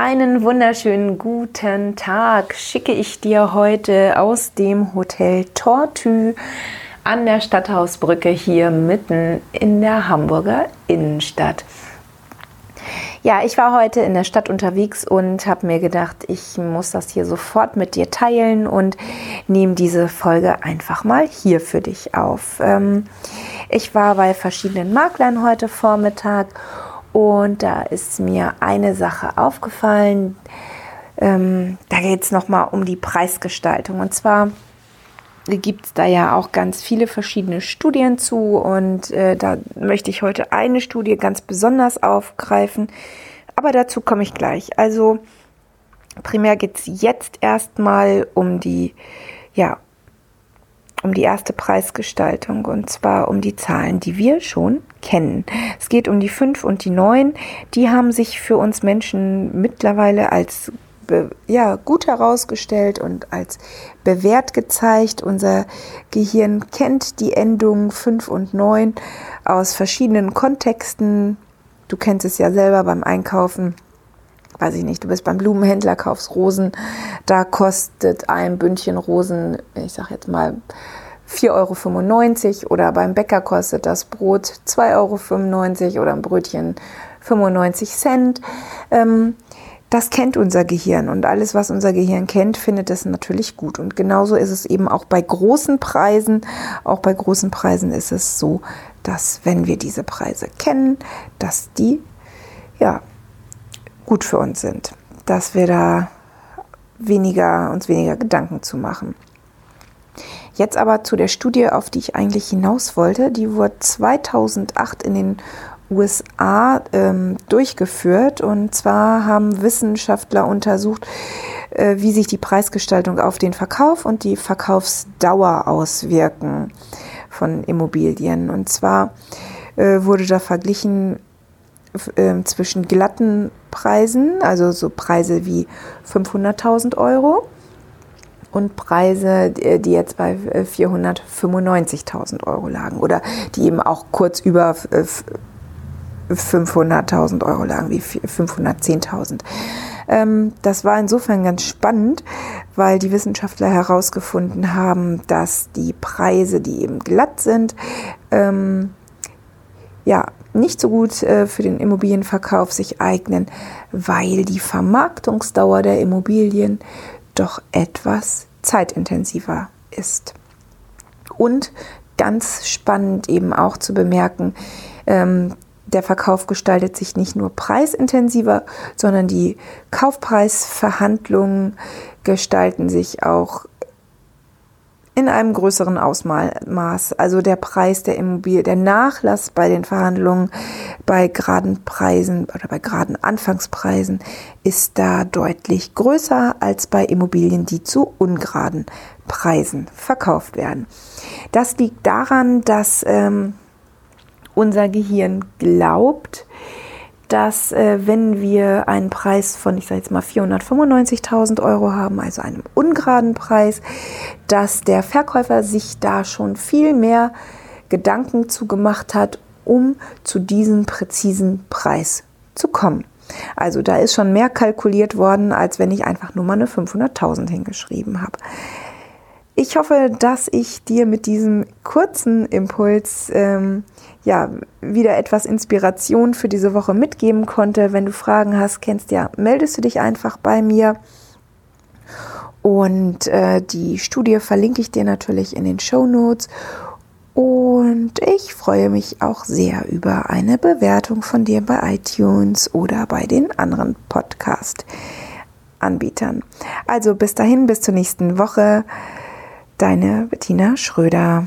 Einen wunderschönen guten Tag schicke ich dir heute aus dem Hotel Tortue an der Stadthausbrücke hier mitten in der Hamburger Innenstadt. Ja, ich war heute in der Stadt unterwegs und habe mir gedacht, ich muss das hier sofort mit dir teilen und nehme diese Folge einfach mal hier für dich auf. Ähm, ich war bei verschiedenen Maklern heute Vormittag und da ist mir eine Sache aufgefallen. Ähm, da geht es nochmal um die Preisgestaltung. Und zwar gibt es da ja auch ganz viele verschiedene Studien zu und äh, da möchte ich heute eine Studie ganz besonders aufgreifen, aber dazu komme ich gleich. Also primär geht es jetzt erstmal um die, ja, um die erste Preisgestaltung und zwar um die Zahlen, die wir schon kennen. Es geht um die 5 und die 9. Die haben sich für uns Menschen mittlerweile als ja, gut herausgestellt und als bewährt gezeigt. Unser Gehirn kennt die Endungen 5 und 9 aus verschiedenen Kontexten. Du kennst es ja selber beim Einkaufen. Weiß ich nicht, du bist beim Blumenhändler, kaufst Rosen. Da kostet ein Bündchen Rosen, ich sag jetzt mal, 4,95 Euro oder beim Bäcker kostet das Brot 2,95 Euro oder ein Brötchen 95 Cent. Ähm, das kennt unser Gehirn und alles, was unser Gehirn kennt, findet es natürlich gut. Und genauso ist es eben auch bei großen Preisen. Auch bei großen Preisen ist es so, dass wenn wir diese Preise kennen, dass die ja gut für uns sind, dass wir da weniger uns weniger Gedanken zu machen. Jetzt aber zu der Studie, auf die ich eigentlich hinaus wollte. Die wurde 2008 in den USA ähm, durchgeführt. Und zwar haben Wissenschaftler untersucht, äh, wie sich die Preisgestaltung auf den Verkauf und die Verkaufsdauer auswirken von Immobilien. Und zwar äh, wurde da verglichen äh, zwischen glatten Preisen, also so Preise wie 500.000 Euro und Preise, die jetzt bei 495.000 Euro lagen oder die eben auch kurz über 500.000 Euro lagen, wie 510.000. Ähm, das war insofern ganz spannend, weil die Wissenschaftler herausgefunden haben, dass die Preise, die eben glatt sind, ähm, ja, nicht so gut äh, für den Immobilienverkauf sich eignen, weil die Vermarktungsdauer der Immobilien doch etwas zeitintensiver ist. Und ganz spannend eben auch zu bemerken, ähm, der Verkauf gestaltet sich nicht nur preisintensiver, sondern die Kaufpreisverhandlungen gestalten sich auch in einem größeren Ausmaß. Also der Preis der Immobilie, der Nachlass bei den Verhandlungen bei geraden Preisen oder bei geraden Anfangspreisen ist da deutlich größer als bei Immobilien, die zu ungeraden Preisen verkauft werden. Das liegt daran, dass ähm, unser Gehirn glaubt, dass äh, wenn wir einen Preis von, ich sage jetzt mal 495.000 Euro haben, also einem ungeraden Preis, dass der Verkäufer sich da schon viel mehr Gedanken zu gemacht hat, um zu diesem präzisen Preis zu kommen. Also da ist schon mehr kalkuliert worden, als wenn ich einfach nur mal eine 500.000 hingeschrieben habe. Ich hoffe, dass ich dir mit diesem kurzen Impuls ähm, ja wieder etwas Inspiration für diese Woche mitgeben konnte. Wenn du Fragen hast, kennst ja, meldest du dich einfach bei mir. Und äh, die Studie verlinke ich dir natürlich in den Show Notes. Und ich freue mich auch sehr über eine Bewertung von dir bei iTunes oder bei den anderen Podcast-Anbietern. Also bis dahin, bis zur nächsten Woche. Deine Bettina Schröder.